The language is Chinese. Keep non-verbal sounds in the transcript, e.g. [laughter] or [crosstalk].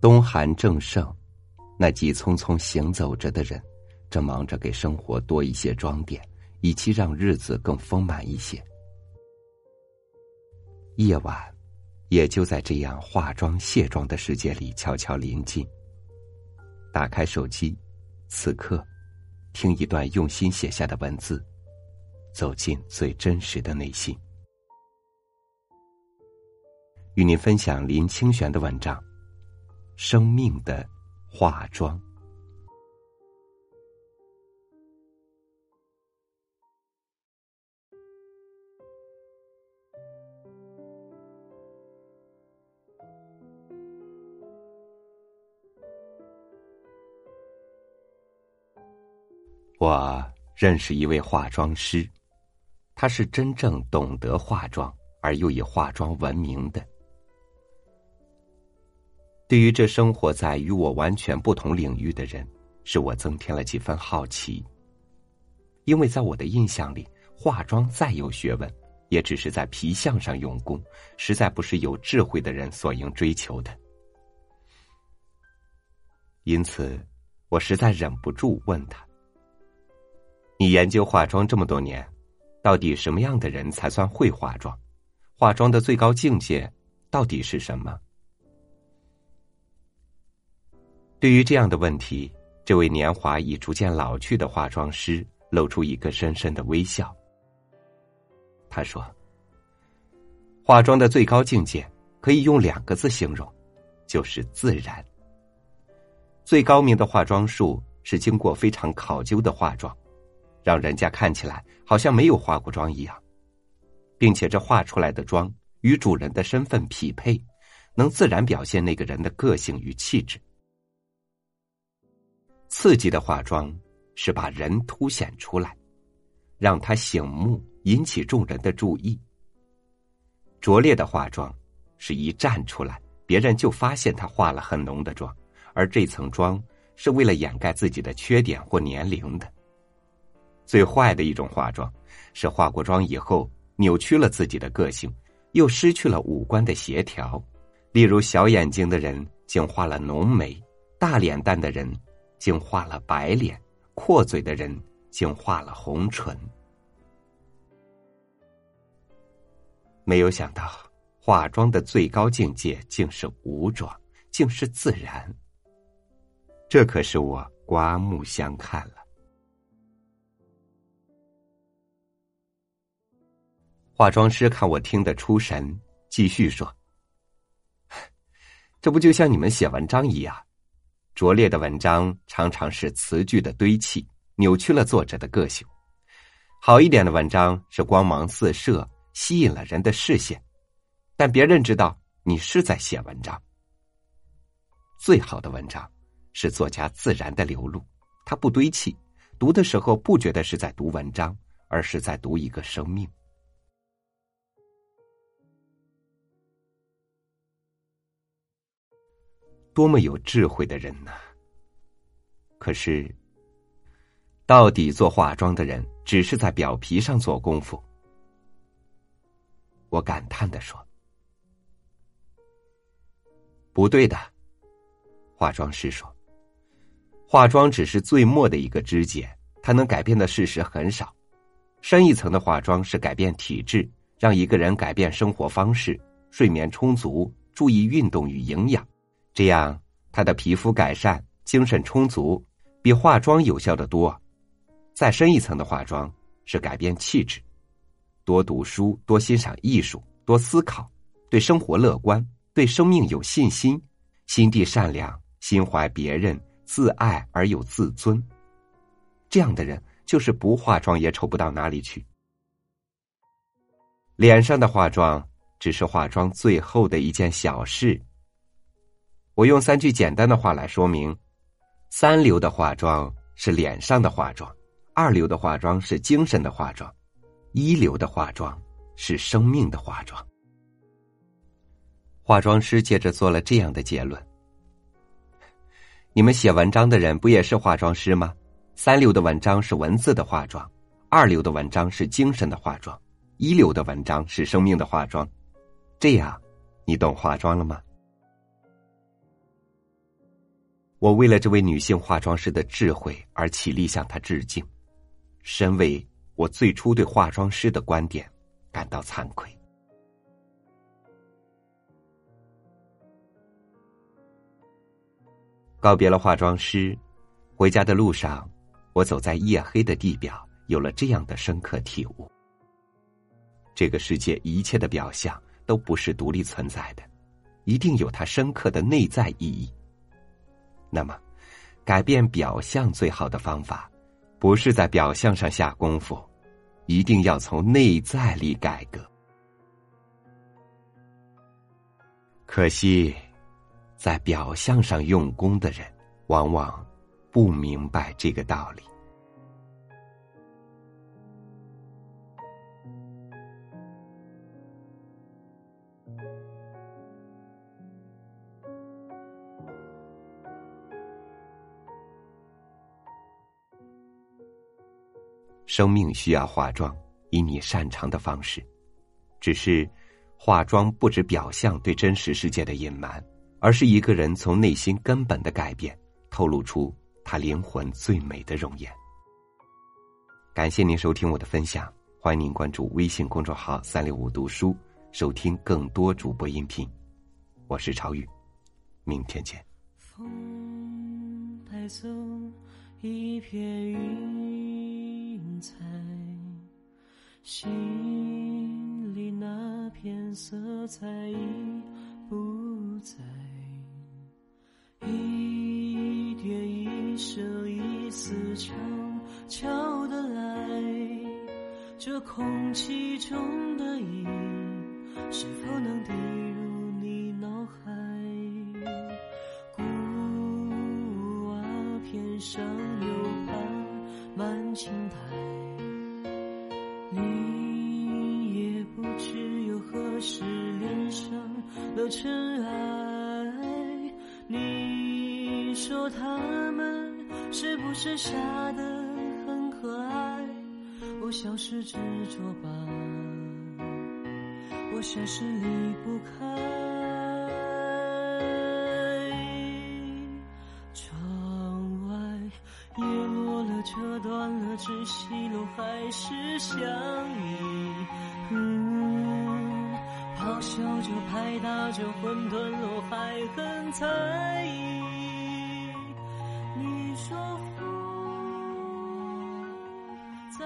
冬寒正盛，那急匆匆行走着的人，正忙着给生活多一些装点，以期让日子更丰满一些。夜晚，也就在这样化妆卸妆的世界里悄悄临近。打开手机，此刻，听一段用心写下的文字，走进最真实的内心。与您分享林清玄的文章《生命的化妆》。我认识一位化妆师，他是真正懂得化妆而又以化妆闻名的。对于这生活在与我完全不同领域的人，使我增添了几分好奇。因为在我的印象里，化妆再有学问，也只是在皮相上用功，实在不是有智慧的人所应追求的。因此，我实在忍不住问他。你研究化妆这么多年，到底什么样的人才算会化妆？化妆的最高境界到底是什么？对于这样的问题，这位年华已逐渐老去的化妆师露出一个深深的微笑。他说：“化妆的最高境界可以用两个字形容，就是自然。最高明的化妆术是经过非常考究的化妆。”让人家看起来好像没有化过妆一样，并且这画出来的妆与主人的身份匹配，能自然表现那个人的个性与气质。刺激的化妆是把人凸显出来，让他醒目，引起众人的注意。拙劣的化妆是一站出来，别人就发现他化了很浓的妆，而这层妆是为了掩盖自己的缺点或年龄的。最坏的一种化妆，是化过妆以后扭曲了自己的个性，又失去了五官的协调。例如，小眼睛的人竟画了浓眉，大脸蛋的人竟画了白脸，阔嘴的人竟画了红唇。没有想到，化妆的最高境界竟是无妆，竟是自然。这可是我刮目相看了。化妆师看我听得出神，继续说：“ [laughs] 这不就像你们写文章一样，拙劣的文章常常是词句的堆砌，扭曲了作者的个性；好一点的文章是光芒四射，吸引了人的视线，但别人知道你是在写文章。最好的文章是作家自然的流露，他不堆砌，读的时候不觉得是在读文章，而是在读一个生命。”多么有智慧的人呐！可是，到底做化妆的人只是在表皮上做功夫。我感叹的说：“不对的。”化妆师说：“化妆只是最末的一个枝节，它能改变的事实很少。深一层的化妆是改变体质，让一个人改变生活方式，睡眠充足，注意运动与营养。”这样，他的皮肤改善，精神充足，比化妆有效的多。再深一层的化妆是改变气质，多读书，多欣赏艺术，多思考，对生活乐观，对生命有信心，心地善良，心怀别人，自爱而有自尊。这样的人，就是不化妆也丑不到哪里去。脸上的化妆只是化妆最后的一件小事。我用三句简单的话来说明：三流的化妆是脸上的化妆，二流的化妆是精神的化妆，一流的化妆是生命的化妆。化妆师接着做了这样的结论：你们写文章的人不也是化妆师吗？三流的文章是文字的化妆，二流的文章是精神的化妆，一流的文章是生命的化妆。这样，你懂化妆了吗？我为了这位女性化妆师的智慧而起立向她致敬，身为我最初对化妆师的观点感到惭愧。告别了化妆师，回家的路上，我走在夜黑的地表，有了这样的深刻体悟：这个世界一切的表象都不是独立存在的，一定有它深刻的内在意义。那么，改变表象最好的方法，不是在表象上下功夫，一定要从内在里改革。可惜。在表象上用功的人，往往不明白这个道理。生命需要化妆，以你擅长的方式。只是，化妆不止表象对真实世界的隐瞒。而是一个人从内心根本的改变，透露出他灵魂最美的容颜。感谢您收听我的分享，欢迎您关注微信公众号“三六五读书”，收听更多主播音频。我是朝雨，明天见。风带走一片云彩，心里那片色彩已不在。一点一声一丝悄悄的来，这空气中的影，是否能滴入你脑海？古瓦片上流盘满青尘埃。你。说他们是不是傻的很可爱？我像是执着吧，我像是离不开。窗外叶落了，折断了，窒息了，还是相依。笑着，拍打着，混沌我，还很在意。你说风在